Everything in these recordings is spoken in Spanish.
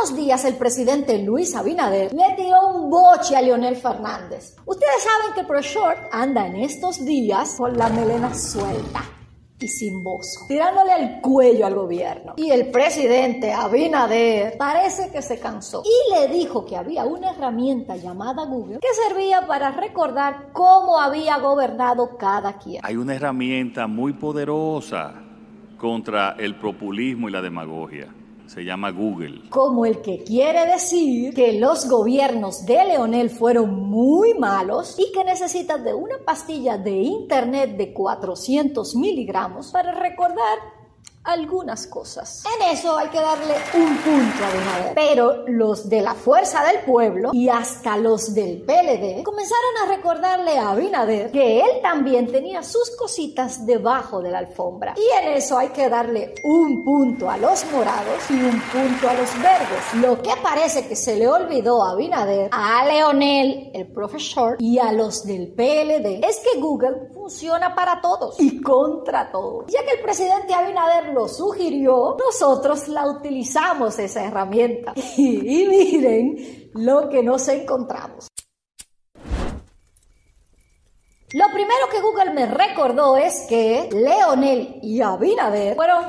unos días el presidente Luis Abinader le dio un boche a Leonel Fernández. Ustedes saben que Pro Short anda en estos días con la melena suelta y sin bozo, tirándole al cuello al gobierno. Y el presidente Abinader parece que se cansó y le dijo que había una herramienta llamada Google que servía para recordar cómo había gobernado cada quien. Hay una herramienta muy poderosa contra el populismo y la demagogia se llama Google. Como el que quiere decir que los gobiernos de Leonel fueron muy malos y que necesitan de una pastilla de internet de 400 miligramos para recordar algunas cosas. En eso hay que darle un punto a Abinader. Pero los de la Fuerza del Pueblo y hasta los del PLD comenzaron a recordarle a Abinader que él también tenía sus cositas debajo de la alfombra. Y en eso hay que darle un punto a los morados y un punto a los verdes. Lo que parece que se le olvidó a Abinader, a Leonel, el profesor, y a los del PLD es que Google funciona para todos y contra todos. Ya que el presidente Abinader lo sugirió, nosotros la utilizamos esa herramienta. Y, miren lo que nos encontramos. Lo primero que Google me recordó es que Leonel y Abinader fueron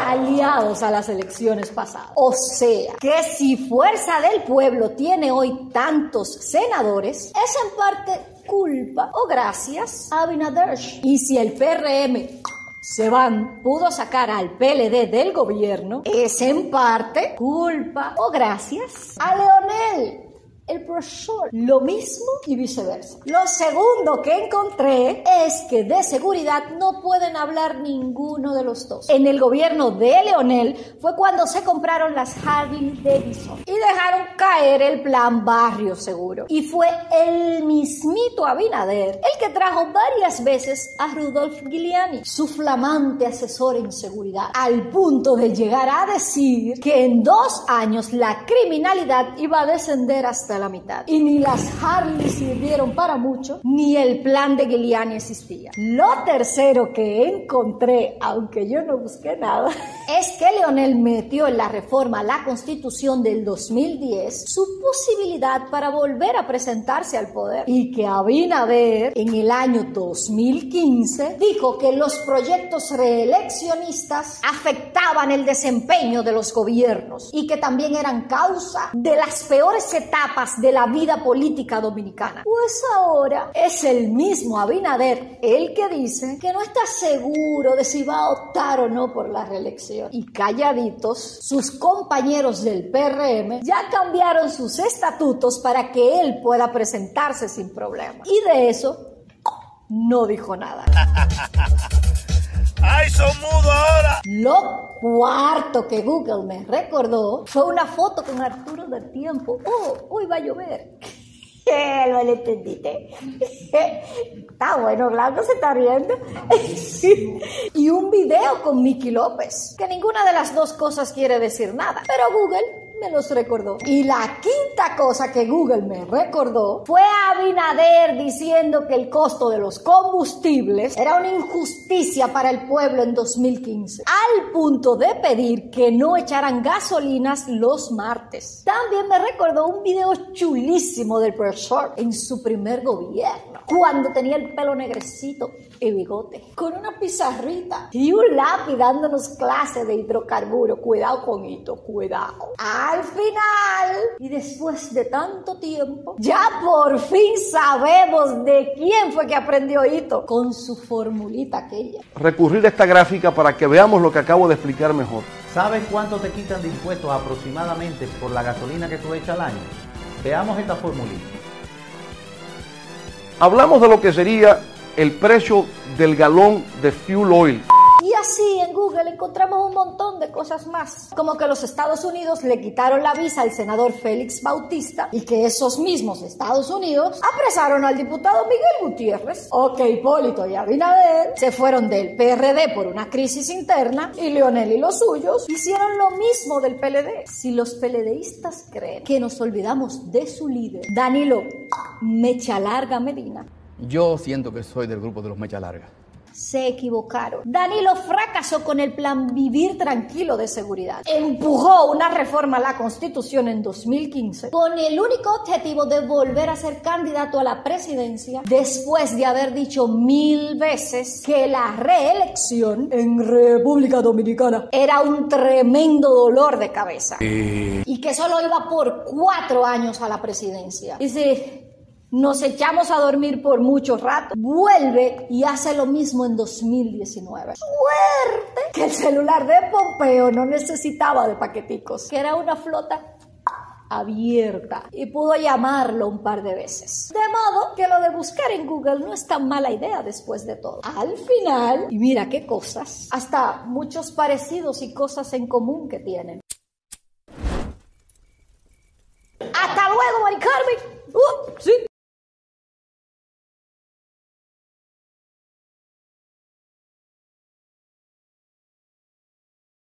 aliados a las elecciones pasadas. O sea, que si Fuerza del Pueblo tiene hoy tantos senadores, es en parte culpa o gracias a Abinader. Y si el PRM se van pudo sacar al PLD del gobierno es en parte culpa o gracias a Leonel el profesor. Lo mismo y viceversa. Lo segundo que encontré es que de seguridad no pueden hablar ninguno de los dos. En el gobierno de Leonel fue cuando se compraron las Harley Davidson y dejaron caer el plan Barrio Seguro. Y fue el mismito Abinader el que trajo varias veces a Rudolf Giuliani, su flamante asesor en seguridad, al punto de llegar a decir que en dos años la criminalidad iba a descender hasta la mitad. Y ni las Harley sirvieron para mucho, ni el plan de Giuliani existía. Lo tercero que encontré, aunque yo no busqué nada, es que Leonel metió en la reforma a la constitución del 2010 su posibilidad para volver a presentarse al poder. Y que Abinader en el año 2015 dijo que los proyectos reeleccionistas afectaban el desempeño de los gobiernos y que también eran causa de las peores etapas de la vida política dominicana. Pues ahora es el mismo Abinader el que dice que no está seguro de si va a optar o no por la reelección. Y calladitos, sus compañeros del PRM ya cambiaron sus estatutos para que él pueda presentarse sin problema. Y de eso no dijo nada. ¡Ay, son mudos! Lo cuarto que Google me recordó fue una foto con Arturo del Tiempo. Oh, hoy va a llover. Lo entendiste. Está bueno, Blanco se está riendo. y un video con Mickey López, que ninguna de las dos cosas quiere decir nada. Pero Google me los recordó. Y la quinta cosa que Google me recordó fue Abinader diciendo que el costo de los combustibles era una injusticia para el pueblo en 2015, al punto de pedir que no echaran gasolinas los martes. También me recordó un video chulísimo del profesor en su primer gobierno, cuando tenía el pelo negrecito y bigote, con una pizarrita y un lápiz dándonos clase de hidrocarburo. Cuidado con esto, cuidado. Al final, y después de tanto tiempo, ya por fin sabemos de quién fue que aprendió Hito con su formulita aquella. Recurrir a esta gráfica para que veamos lo que acabo de explicar mejor. ¿Sabes cuánto te quitan de impuestos aproximadamente por la gasolina que tú echas al año? Veamos esta formulita. Hablamos de lo que sería el precio del galón de fuel oil. Y así en Google encontramos un montón de cosas más, como que los Estados Unidos le quitaron la visa al senador Félix Bautista y que esos mismos Estados Unidos apresaron al diputado Miguel Gutiérrez, o que Hipólito y Abinader se fueron del PRD por una crisis interna y Leonel y los suyos hicieron lo mismo del PLD. Si los PLDistas creen que nos olvidamos de su líder, Danilo Mecha Larga Medina, yo siento que soy del grupo de los mecha larga. Se equivocaron. Danilo fracasó con el plan Vivir Tranquilo de seguridad. Empujó una reforma a la Constitución en 2015 con el único objetivo de volver a ser candidato a la presidencia después de haber dicho mil veces que la reelección en República Dominicana era un tremendo dolor de cabeza y que solo iba por cuatro años a la presidencia. Y si nos echamos a dormir por mucho rato, vuelve y hace lo mismo en 2019. Suerte que el celular de Pompeo no necesitaba de paqueticos, que era una flota abierta y pudo llamarlo un par de veces. De modo que lo de buscar en Google no es tan mala idea después de todo. Al final, y mira qué cosas, hasta muchos parecidos y cosas en común que tienen.